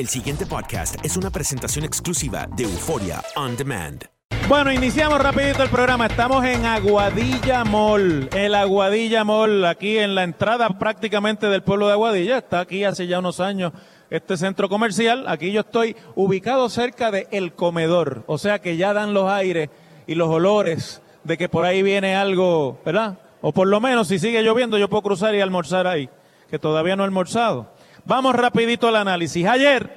El siguiente podcast es una presentación exclusiva de Euforia On Demand. Bueno, iniciamos rapidito el programa. Estamos en Aguadilla Mall. El Aguadilla Mall, aquí en la entrada prácticamente del pueblo de Aguadilla. Está aquí hace ya unos años este centro comercial. Aquí yo estoy ubicado cerca de El Comedor. O sea que ya dan los aires y los olores de que por ahí viene algo, ¿verdad? O por lo menos si sigue lloviendo yo puedo cruzar y almorzar ahí, que todavía no he almorzado. Vamos rapidito al análisis. Ayer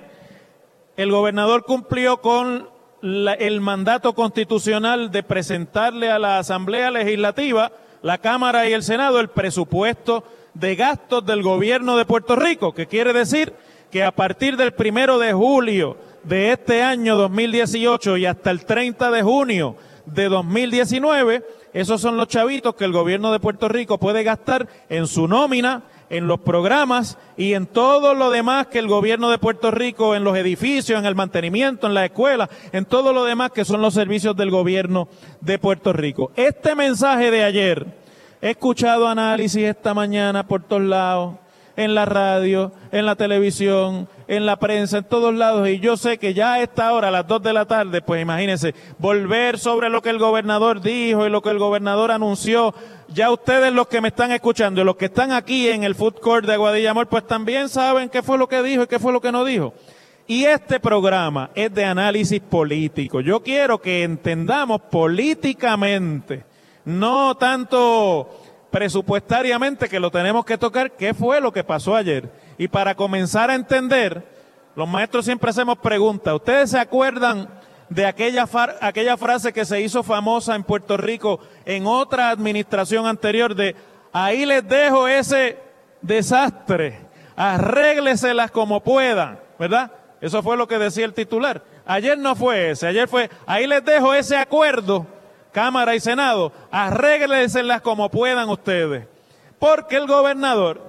el gobernador cumplió con el mandato constitucional de presentarle a la Asamblea Legislativa, la Cámara y el Senado el presupuesto de gastos del gobierno de Puerto Rico, que quiere decir que a partir del primero de julio de este año 2018 y hasta el 30 de junio de 2019, esos son los chavitos que el gobierno de Puerto Rico puede gastar en su nómina, en los programas y en todo lo demás que el gobierno de Puerto Rico, en los edificios, en el mantenimiento, en la escuela, en todo lo demás que son los servicios del gobierno de Puerto Rico. Este mensaje de ayer, he escuchado análisis esta mañana por todos lados, en la radio, en la televisión, en la prensa, en todos lados, y yo sé que ya a esta hora, a las dos de la tarde, pues imagínense, volver sobre lo que el gobernador dijo y lo que el gobernador anunció, ya ustedes los que me están escuchando y los que están aquí en el food court de Aguadilla Amor, pues también saben qué fue lo que dijo y qué fue lo que no dijo. Y este programa es de análisis político. Yo quiero que entendamos políticamente, no tanto presupuestariamente que lo tenemos que tocar, qué fue lo que pasó ayer. Y para comenzar a entender, los maestros siempre hacemos preguntas. ¿Ustedes se acuerdan de aquella, aquella frase que se hizo famosa en Puerto Rico en otra administración anterior de ahí les dejo ese desastre, arrégleselas como puedan, ¿verdad? Eso fue lo que decía el titular. Ayer no fue ese, ayer fue ahí les dejo ese acuerdo, Cámara y Senado, arrégleselas como puedan ustedes. Porque el gobernador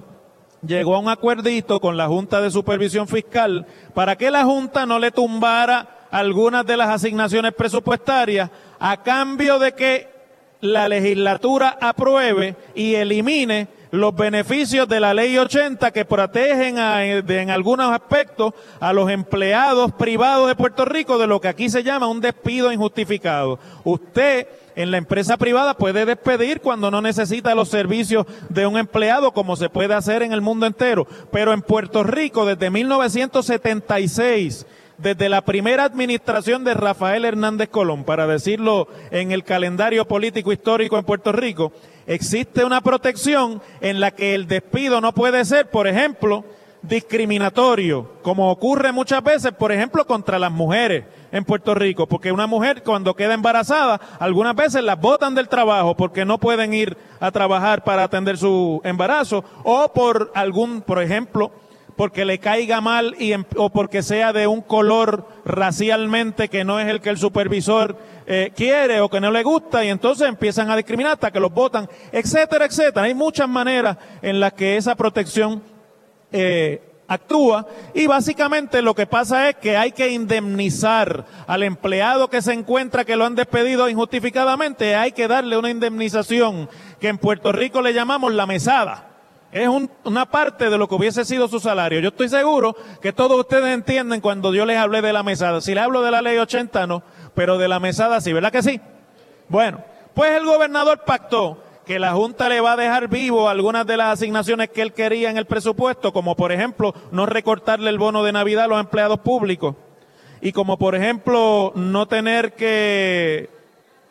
llegó a un acuerdito con la Junta de Supervisión Fiscal para que la Junta no le tumbara algunas de las asignaciones presupuestarias a cambio de que la legislatura apruebe y elimine los beneficios de la ley 80 que protegen a- en algunos aspectos a los empleados privados de Puerto Rico de lo que aquí se llama un despido injustificado. Usted en la empresa privada puede despedir cuando no necesita los servicios de un empleado como se puede hacer en el mundo entero, pero en Puerto Rico desde 1976 desde la primera administración de Rafael Hernández Colón, para decirlo en el calendario político histórico en Puerto Rico, existe una protección en la que el despido no puede ser, por ejemplo, discriminatorio, como ocurre muchas veces, por ejemplo, contra las mujeres en Puerto Rico, porque una mujer cuando queda embarazada, algunas veces las botan del trabajo porque no pueden ir a trabajar para atender su embarazo, o por algún, por ejemplo, porque le caiga mal y, em- o porque sea de un color racialmente que no es el que el supervisor eh, quiere o que no le gusta y entonces empiezan a discriminar hasta que los votan, etcétera, etcétera. Hay muchas maneras en las que esa protección eh, actúa y básicamente lo que pasa es que hay que indemnizar al empleado que se encuentra que lo han despedido injustificadamente, hay que darle una indemnización que en Puerto Rico le llamamos la mesada. Es un- una parte de lo que hubiese sido su salario. Yo estoy seguro que todos ustedes entienden cuando yo les hablé de la mesada. Si les hablo de la ley 80, no, pero de la mesada sí, ¿verdad que sí? Bueno, pues el gobernador pactó que la Junta le va a dejar vivo algunas de las asignaciones que él quería en el presupuesto, como por ejemplo no recortarle el bono de Navidad a los empleados públicos y como por ejemplo no tener que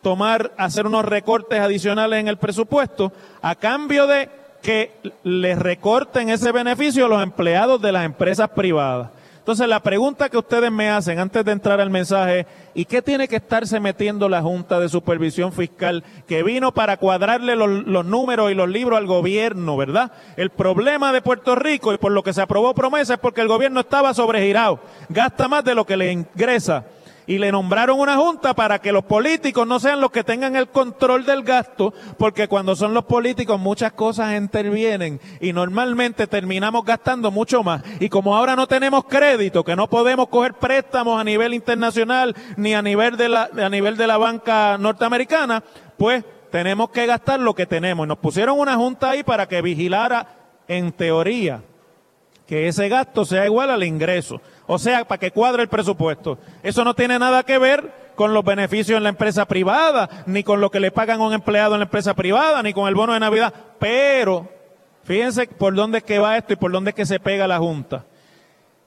tomar, hacer unos recortes adicionales en el presupuesto a cambio de que le recorten ese beneficio a los empleados de las empresas privadas. Entonces, la pregunta que ustedes me hacen antes de entrar al mensaje, ¿y qué tiene que estarse metiendo la Junta de Supervisión Fiscal que vino para cuadrarle los, los, números y los libros al gobierno, verdad? El problema de Puerto Rico y por lo que se aprobó promesa es porque el gobierno estaba sobregirado, gasta más de lo que le ingresa y le nombraron una junta para que los políticos no sean los que tengan el control del gasto, porque cuando son los políticos muchas cosas intervienen y normalmente terminamos gastando mucho más. Y como ahora no tenemos crédito, que no podemos coger préstamos a nivel internacional ni a nivel de la, a nivel de la banca norteamericana, pues tenemos que gastar lo que tenemos. Nos pusieron una junta ahí para que vigilara, en teoría, que ese gasto sea igual al ingreso. O sea, para que cuadre el presupuesto. Eso no tiene nada que ver con los beneficios en la empresa privada, ni con lo que le pagan a un empleado en la empresa privada, ni con el bono de Navidad. Pero, fíjense por dónde es que va esto y por dónde es que se pega la Junta.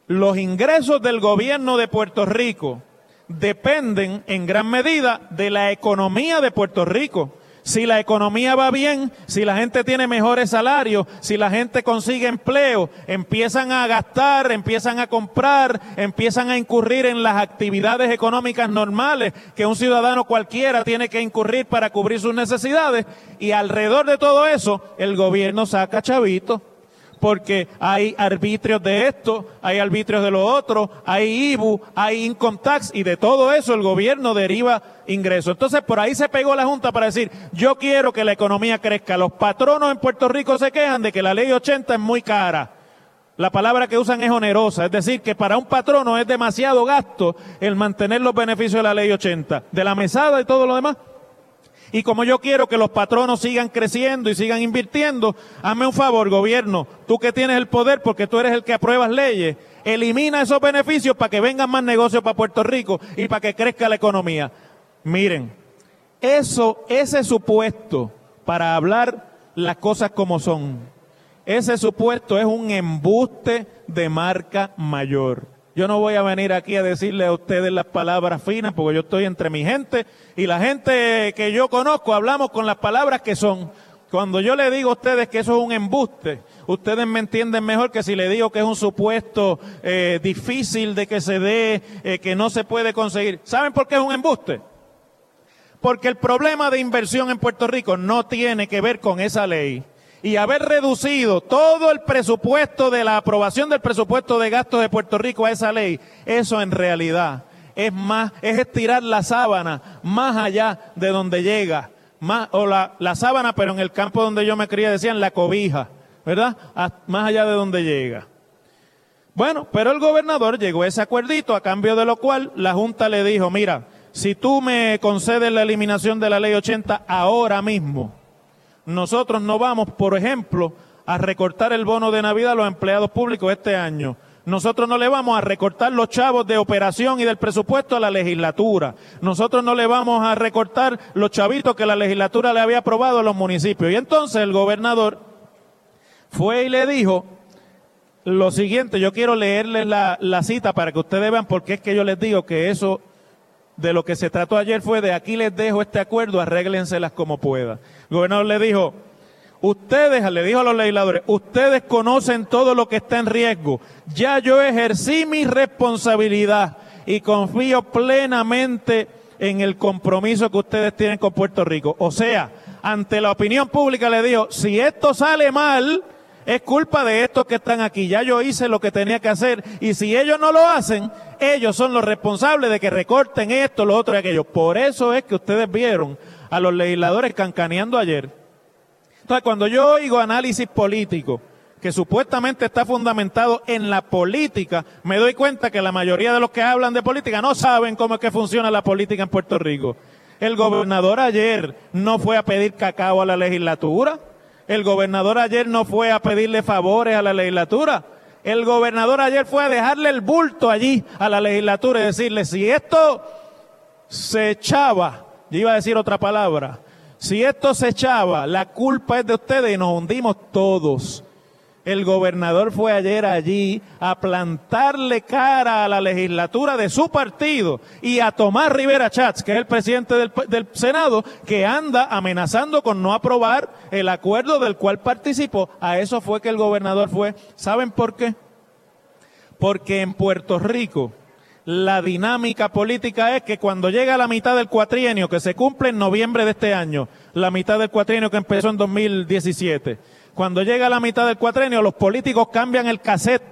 Los ingresos del gobierno de Puerto Rico dependen en gran medida de la economía de Puerto Rico si la economía va bien, si la gente tiene mejores salarios, si la gente consigue empleo, empiezan a gastar, empiezan a comprar, empiezan a incurrir en las actividades económicas normales que un ciudadano cualquiera tiene que incurrir para cubrir sus necesidades. Y alrededor de todo eso el gobierno saca chavitos porque hay arbitrios de esto, hay arbitrios de lo otro, hay IBU, hay income tax y de todo eso el gobierno deriva ingresos. Entonces por ahí se pegó la Junta para decir, yo quiero que la economía crezca. Los patronos en Puerto Rico se quejan de que la ley 80 es muy cara. La palabra que usan es onerosa, es decir, que para un patrono es demasiado gasto el mantener los beneficios de la ley 80, de la mesada y todo lo demás. Y como yo quiero que los patronos sigan creciendo y sigan invirtiendo, hazme un favor, gobierno, tú que tienes el poder porque tú eres el que apruebas leyes, elimina esos beneficios para que vengan más negocios para Puerto Rico y para que crezca la economía. Miren, eso, ese supuesto para hablar las cosas como son, ese supuesto es un embuste de marca mayor. Yo no voy a venir aquí a decirle a ustedes las palabras finas porque yo estoy entre mi gente y la gente que yo conozco hablamos con las palabras que son. Cuando yo le digo a ustedes que eso es un embuste, ustedes me entienden mejor que si le digo que es un supuesto eh, difícil de que se dé, eh, que no se puede conseguir. ¿Saben por qué es un embuste? Porque el problema de inversión en Puerto Rico no tiene que ver con esa ley y haber reducido todo el presupuesto de la aprobación del presupuesto de gastos de Puerto Rico a esa ley, eso en realidad es más, es estirar la sábana más allá de donde llega, más, o la, sábana, pero en el campo donde yo me crié decían la cobija, ¿verdad? más allá de donde llega. Bueno, pero el gobernador llegó a ese acuerdito, a cambio de lo cual la Junta le dijo, mira, si tú me concedes la eliminación de la ley 80 ahora mismo, nosotros no vamos, por ejemplo, a recortar el bono de Navidad a los empleados públicos este año. Nosotros no le vamos a recortar los chavos de operación y del presupuesto a la legislatura. Nosotros no le vamos a recortar los chavitos que la legislatura le había aprobado a los municipios. Y entonces el gobernador fue y le dijo lo siguiente, yo quiero leerles la, la cita para que ustedes vean por qué es que yo les digo que eso de lo que se trató ayer fue de aquí les dejo este acuerdo, arréglenselas como pueda. El gobernador le dijo, ustedes, le dijo a los legisladores, ustedes conocen todo lo que está en riesgo. Ya yo ejercí mi responsabilidad y confío plenamente en el compromiso que ustedes tienen con Puerto Rico. O sea, ante la opinión pública le dijo, si esto sale mal, es culpa de estos que están aquí. Ya yo hice lo que tenía que hacer y si ellos no lo hacen, ellos son los responsables de que recorten esto, lo otro y aquello. Por eso es que ustedes vieron a los legisladores cancaneando ayer. Entonces, cuando yo oigo análisis político, que supuestamente está fundamentado en la política, me doy cuenta que la mayoría de los que hablan de política no saben cómo es que funciona la política en Puerto Rico. El gobernador ayer no fue a pedir cacao a la legislatura. El gobernador ayer no fue a pedirle favores a la legislatura. El gobernador ayer fue a dejarle el bulto allí a la legislatura y decirle, si esto se echaba, yo iba a decir otra palabra, Si esto se echaba, la culpa es de ustedes y nos hundimos todos. El gobernador fue ayer allí a plantarle cara a la legislatura de su partido y a Tomás Rivera Chats, que es el presidente del, del, Senado, que anda amenazando con no aprobar el acuerdo del cual participó. A eso fue que el gobernador fue. ¿Saben por qué? Porque en Puerto Rico la dinámica política es que cuando llega la mitad del cuatrienio, que se cumple en noviembre de este año, la mitad del cuatrienio que empezó en 2017, cuando llega la mitad del cuatrenio, los políticos cambian el cassette.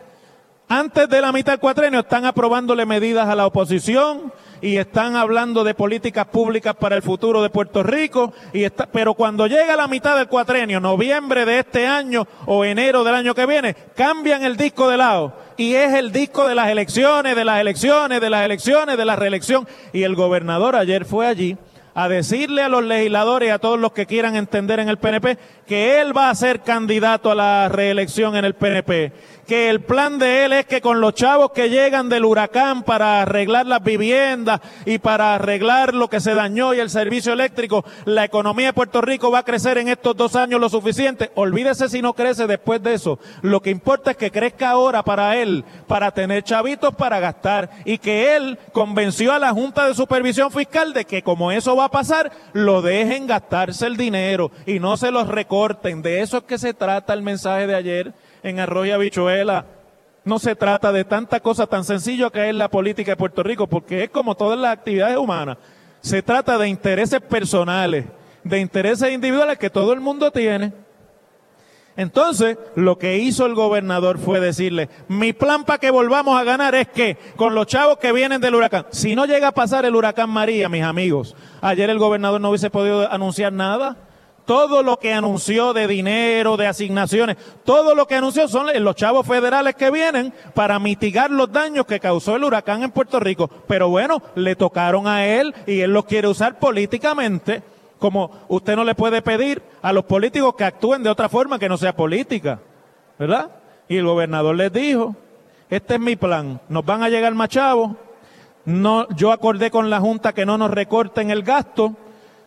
Antes de la mitad del cuatrenio están aprobándole medidas a la oposición y están hablando de políticas públicas para el futuro de Puerto Rico. Y está, pero cuando llega la mitad del cuatrenio, noviembre de este año o enero del año que viene, cambian el disco de lado y es el disco de las elecciones, de las elecciones, de las elecciones, de la reelección. Y el gobernador ayer fue allí a decirle a los legisladores y a todos los que quieran entender en el PNP que él va a ser candidato a la reelección en el PNP que el plan de él es que con los chavos que llegan del huracán para arreglar las viviendas y para arreglar lo que se dañó y el servicio eléctrico, la economía de Puerto Rico va a crecer en estos dos años lo suficiente. Olvídese si no crece después de eso. Lo que importa es que crezca ahora para él, para tener chavitos para gastar y que él convenció a la Junta de Supervisión Fiscal de que como eso va a pasar, lo dejen gastarse el dinero y no se los recorten. De eso es que se trata el mensaje de ayer en arroz y habichuela. No se trata de tanta cosa tan sencillo que es la política de Puerto Rico, porque es como todas las actividades humanas. Se trata de intereses personales, de intereses individuales que todo el mundo tiene. Entonces, lo que hizo el gobernador fue decirle, mi plan para que volvamos a ganar es que con los chavos que vienen del huracán, si no llega a pasar el huracán María, mis amigos, ayer el gobernador no hubiese podido anunciar nada todo lo que anunció de dinero, de asignaciones, todo lo que anunció son los chavos federales que vienen para mitigar los daños que causó el huracán en Puerto Rico. Pero bueno, le tocaron a él y él los quiere usar políticamente, como usted no le puede pedir a los políticos que actúen de otra forma que no sea política, ¿verdad? Y el gobernador les dijo, este es mi plan, nos van a llegar más chavos, no, yo acordé con la Junta que no nos recorten el gasto,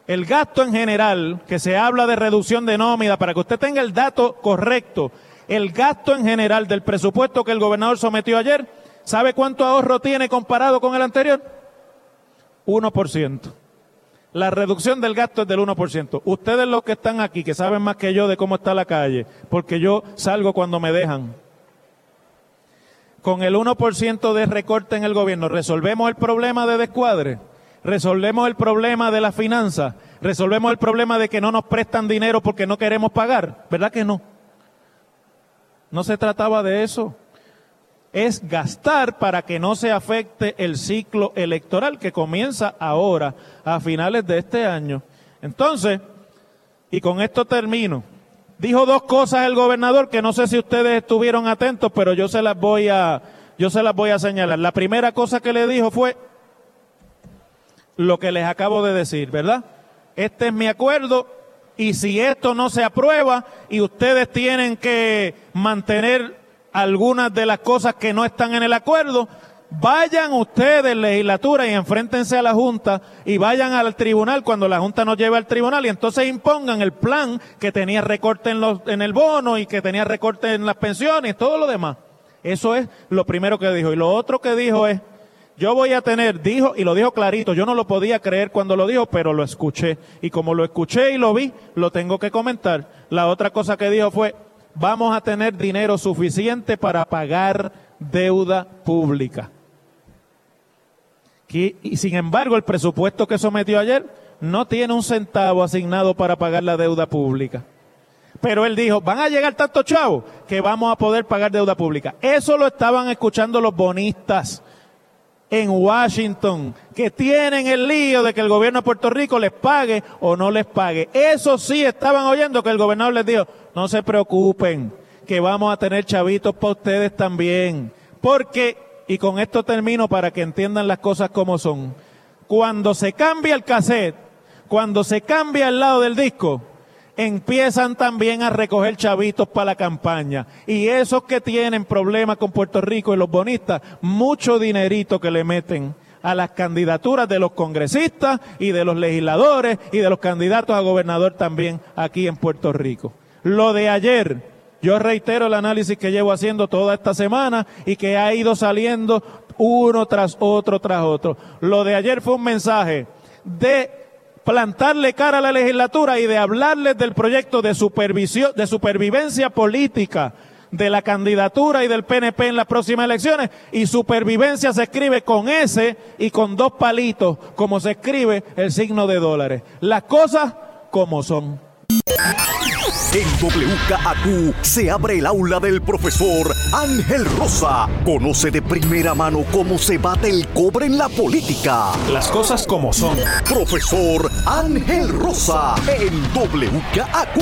el gasto en general, que se habla de reducción de nómina, para que usted tenga el dato correcto, el gasto en general del presupuesto que el gobernador sometió ayer, ¿sabe cuánto ahorro tiene comparado con el anterior? 1%. La reducción del gasto es del 1%. Ustedes los que están aquí, que saben más que yo de cómo está la calle, porque yo salgo cuando me dejan. Con el 1% de recorte en el gobierno, ¿resolvemos el problema de descuadre? Resolvemos el problema de la finanza, resolvemos el problema de que no nos prestan dinero porque no queremos pagar, ¿verdad que no? No se trataba de eso. Es gastar para que no se afecte el ciclo electoral que comienza ahora, a finales de este año. Entonces, y con esto termino. Dijo dos cosas el gobernador que no sé si ustedes estuvieron atentos, pero yo se las voy a, yo se las voy a señalar. La primera cosa que le dijo fue, lo que les acabo de decir, ¿verdad? Este es mi acuerdo y si esto no se aprueba y ustedes tienen que mantener algunas de las cosas que no están en el acuerdo, vayan ustedes, legislatura, y enfréntense a la Junta y vayan al tribunal cuando la Junta nos lleve al tribunal y entonces impongan el plan que tenía recorte en, los, en el bono y que tenía recorte en las pensiones y todo lo demás. Eso es lo primero que dijo. Y lo otro que dijo es, yo voy a tener, dijo, y lo dijo clarito, yo no lo podía creer cuando lo dijo, pero lo escuché. Y como lo escuché y lo vi, lo tengo que comentar. La otra cosa que dijo fue, vamos a tener dinero suficiente para pagar deuda pública. Y, sin embargo, el presupuesto que sometió ayer no tiene un centavo asignado para pagar la deuda pública. Pero él dijo, van a llegar tantos chavos que vamos a poder pagar deuda pública. Eso lo estaban escuchando los bonistas en Washington que tienen el lío de que el gobierno de Puerto Rico les pague o no les pague. Eso sí estaban oyendo que el gobernador les dijo, no se preocupen, que vamos a tener chavitos para ustedes también. Porque, y con esto termino para que entiendan las cosas como son, cuando se cambia el cassette, cuando se cambia el lado del disco, empiezan también a recoger chavitos para la campaña. Y esos que tienen problemas con Puerto Rico y los bonistas, mucho dinerito que le meten a las candidaturas de los congresistas y de los legisladores y de los candidatos a gobernador también aquí en Puerto Rico. Lo de ayer, yo reitero el análisis que llevo haciendo toda esta semana y que ha ido saliendo uno tras otro tras otro. Lo de ayer fue un mensaje de plantarle cara a la legislatura y de hablarles del proyecto de de supervivencia política de la candidatura y del PNP en las próximas elecciones. Y supervivencia se escribe con S y con dos palitos, como se escribe el signo de dólares. Las cosas como son. En WKAQ se abre el aula del profesor Ángel Rosa. Conoce de primera mano cómo se bate el cobre en la política. Las cosas como son. Profesor Ángel Rosa en WKAQ.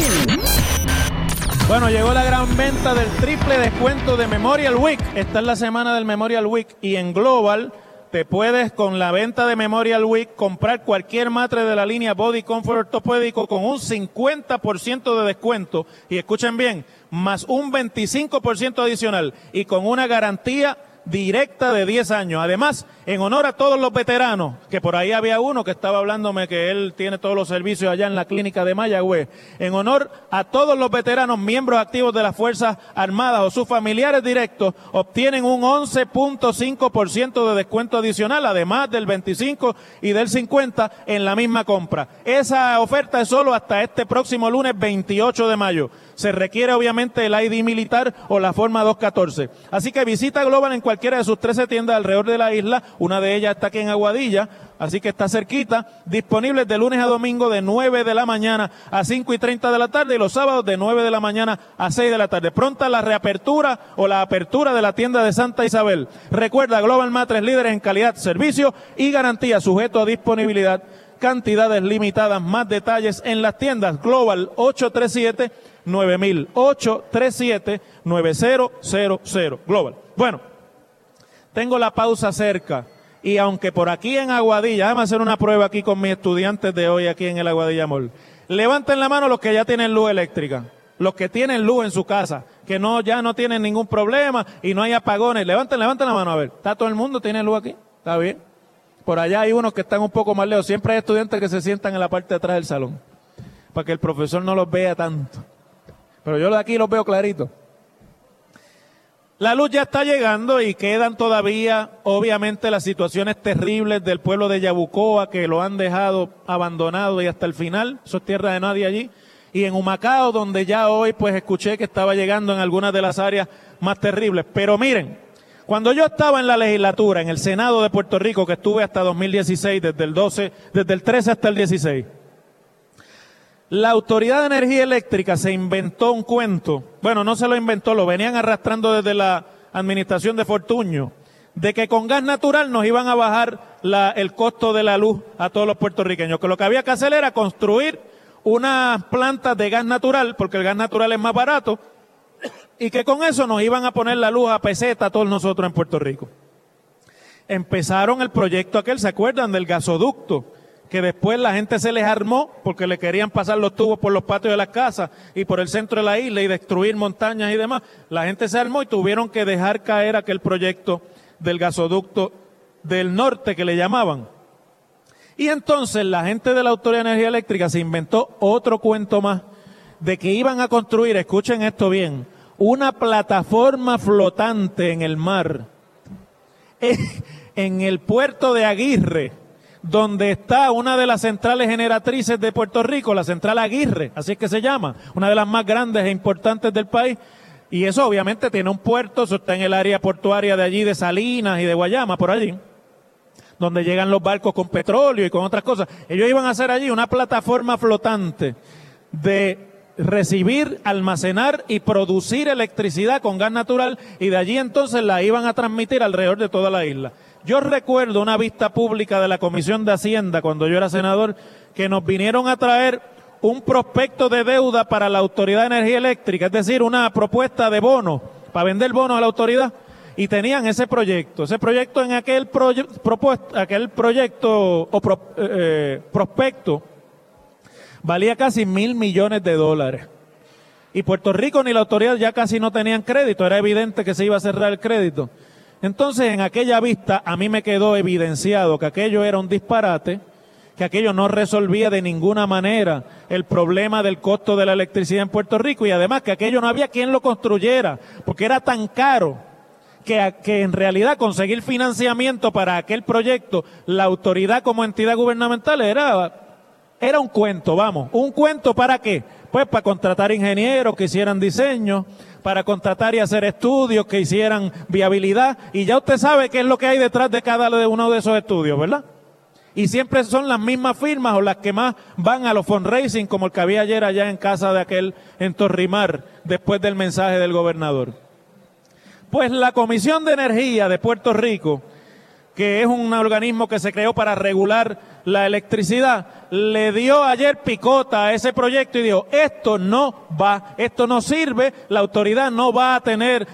Bueno, llegó la gran venta del triple descuento de Memorial Week. Esta es la semana del Memorial Week y en Global te puedes con la venta de Memorial Week comprar cualquier matre de la línea Body Comfort ortopédico con un 50% de descuento. Y escuchen bien, más un 25% adicional y con una garantía directa de 10 años. Además, en honor a todos los veteranos, que por ahí había uno que estaba hablándome que él tiene todos los servicios allá en la clínica de Mayagüez, en honor a todos los veteranos miembros activos de las Fuerzas Armadas o sus familiares directos, obtienen un 11.5% de descuento adicional, además del 25 y del 50 en la misma compra. Esa oferta es solo hasta este próximo lunes 28 de mayo. Se requiere obviamente el ID militar o la forma 214. Así que visita Global en cualquiera de sus 13 tiendas alrededor de la isla. Una de ellas está aquí en Aguadilla, así que está cerquita. Disponibles de lunes a domingo de 9 de la mañana a 5 y 30 de la tarde y los sábados de 9 de la mañana a 6 de la tarde. Pronta la reapertura o la apertura de la tienda de Santa Isabel. Recuerda, Global Matres líderes en calidad, servicio y garantía sujeto a disponibilidad cantidades limitadas. Más detalles en las tiendas Global 837 9000 837 9000 Global. Bueno, tengo la pausa cerca y aunque por aquí en Aguadilla, a hacer una prueba aquí con mis estudiantes de hoy aquí en el Aguadilla Mall. Levanten la mano los que ya tienen luz eléctrica, los que tienen luz en su casa, que no ya no tienen ningún problema y no hay apagones. Levanten, levanten la mano a ver. ¿Está todo el mundo tiene luz aquí? ¿Está bien? Por allá hay unos que están un poco más lejos. Siempre hay estudiantes que se sientan en la parte de atrás del salón para que el profesor no los vea tanto. Pero yo de aquí los veo clarito. La luz ya está llegando y quedan todavía, obviamente, las situaciones terribles del pueblo de Yabucoa que lo han dejado abandonado y hasta el final. Eso es tierra de nadie allí. Y en Humacao, donde ya hoy pues escuché que estaba llegando en algunas de las áreas más terribles. Pero miren, cuando yo estaba en la legislatura, en el Senado de Puerto Rico, que estuve hasta 2016, desde el 12, desde el 13 hasta el 16, la Autoridad de Energía Eléctrica se inventó un cuento, bueno, no se lo inventó, lo venían arrastrando desde la administración de Fortuño, de que con gas natural nos iban a bajar el costo de la luz a todos los puertorriqueños, que lo que había que hacer era construir unas plantas de gas natural, porque el gas natural es más barato, y que con eso nos iban a poner la luz a peseta a todos nosotros en Puerto Rico. Empezaron el proyecto aquel, ¿se acuerdan? Del gasoducto, que después la gente se les armó porque le querían pasar los tubos por los patios de las casas y por el centro de la isla y destruir montañas y demás. La gente se armó y tuvieron que dejar caer aquel proyecto del gasoducto del norte que le llamaban. Y entonces la gente de la Autoridad de Energía Eléctrica se inventó otro cuento más de que iban a construir, escuchen esto bien, una plataforma flotante en el mar, en el puerto de Aguirre, donde está una de las centrales generatrices de Puerto Rico, la central Aguirre, así es que se llama, una de las más grandes e importantes del país. Y eso obviamente tiene un puerto, eso está en el área portuaria de allí, de Salinas y de Guayama, por allí, donde llegan los barcos con petróleo y con otras cosas. Ellos iban a hacer allí una plataforma flotante de recibir, almacenar y producir electricidad con gas natural y de allí entonces la iban a transmitir alrededor de toda la isla. Yo recuerdo una vista pública de la Comisión de Hacienda cuando yo era senador que nos vinieron a traer un prospecto de deuda para la Autoridad de Energía Eléctrica, es decir, una propuesta de bono para vender bonos a la autoridad y tenían ese proyecto. Ese proyecto en aquel, aquel proyecto o eh, prospecto valía casi mil millones de dólares. Y Puerto Rico ni la autoridad ya casi no tenían crédito, era evidente que se iba a cerrar el crédito. Entonces, en aquella vista, a mí me quedó evidenciado que aquello era un disparate, que aquello no resolvía de ninguna manera el problema del costo de la electricidad en Puerto Rico y además que aquello no había quien lo construyera, porque era tan caro que, en realidad conseguir financiamiento para aquel proyecto, la autoridad como entidad gubernamental era, era un cuento, vamos, un cuento para qué? Pues para contratar ingenieros que hicieran diseño, para contratar y hacer estudios que hicieran viabilidad. Y ya usted sabe qué es lo que hay detrás de cada uno de esos estudios, ¿verdad? Y siempre son las mismas firmas o las que más van a los fundraising, como el que había ayer allá en casa de aquel en Torrimar, después del mensaje del gobernador. Pues la Comisión de Energía de Puerto Rico, que es un organismo que se creó para regular la electricidad, le dio ayer picota a ese proyecto y dijo, esto no va, esto no sirve, la autoridad no va a tener,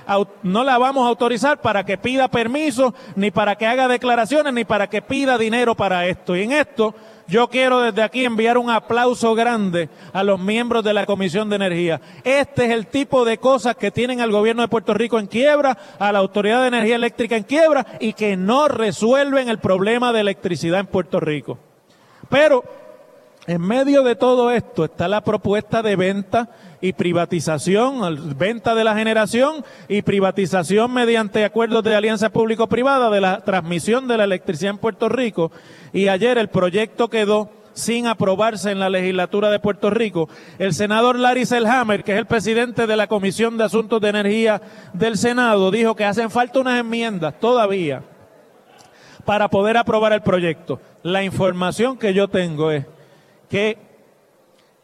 no la vamos a autorizar para que pida permiso, ni para que haga declaraciones, ni para que pida dinero para esto. Y en esto yo quiero desde aquí enviar un aplauso grande a los miembros de la Comisión de Energía. Este es el tipo de cosas que tienen al gobierno de Puerto Rico en quiebra, a la Autoridad de Energía Eléctrica en quiebra y que no resuelven el problema de electricidad en Puerto Rico. Pero en medio de todo esto está la propuesta de venta y privatización, venta de la generación y privatización mediante acuerdos de alianza público-privada de la transmisión de la electricidad en Puerto Rico. Y ayer el proyecto quedó sin aprobarse en la legislatura de Puerto Rico. El senador Larry Selhammer, que es el presidente de la Comisión de Asuntos de Energía del Senado, dijo que hacen falta unas enmiendas todavía para poder aprobar el proyecto. La información que yo tengo es que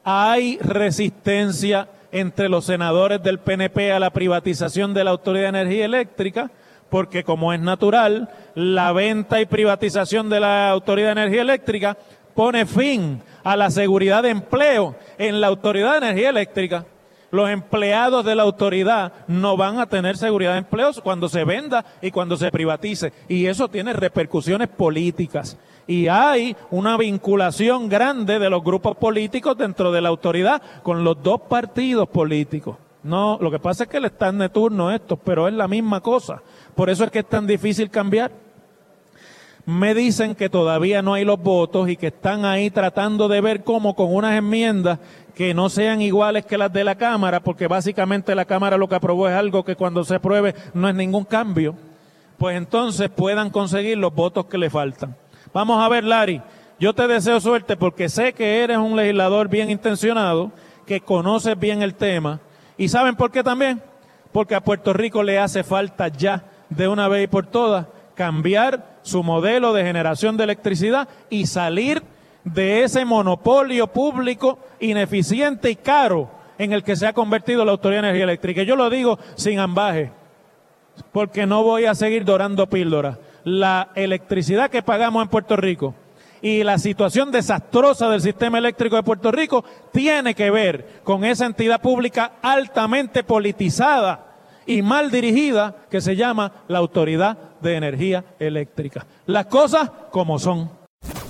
hay resistencia entre los senadores del PNP a la privatización de la Autoridad de Energía Eléctrica, porque como es natural, la venta y privatización de la Autoridad de Energía Eléctrica pone fin a la seguridad de empleo en la Autoridad de Energía Eléctrica. Los empleados de la autoridad no van a tener seguridad de empleo cuando se venda y cuando se privatice. Y eso tiene repercusiones políticas y hay una vinculación grande de los grupos políticos dentro de la autoridad con los dos partidos políticos. No, lo que pasa es que le están de turno estos, pero es la misma cosa. Por eso es que es tan difícil cambiar. Me dicen que todavía no hay los votos y que están ahí tratando de ver cómo con unas enmiendas que no sean iguales que las de la Cámara, porque básicamente la Cámara lo que aprobó es algo que cuando se apruebe no es ningún cambio, pues entonces puedan conseguir los votos que le faltan. Vamos a ver, Larry, yo te deseo suerte porque sé que eres un legislador bien intencionado, que conoces bien el tema. ¿Y saben por qué también? Porque a Puerto Rico le hace falta ya, de una vez y por todas, cambiar su modelo de generación de electricidad y salir de ese monopolio público ineficiente y caro en el que se ha convertido la Autoridad de Energía Eléctrica. Yo lo digo sin ambaje, porque no voy a seguir dorando píldoras la electricidad que pagamos en Puerto Rico y la situación desastrosa del sistema eléctrico de Puerto Rico tiene que ver con esa entidad pública altamente politizada y mal dirigida que se llama la Autoridad de Energía Eléctrica. Las cosas como son.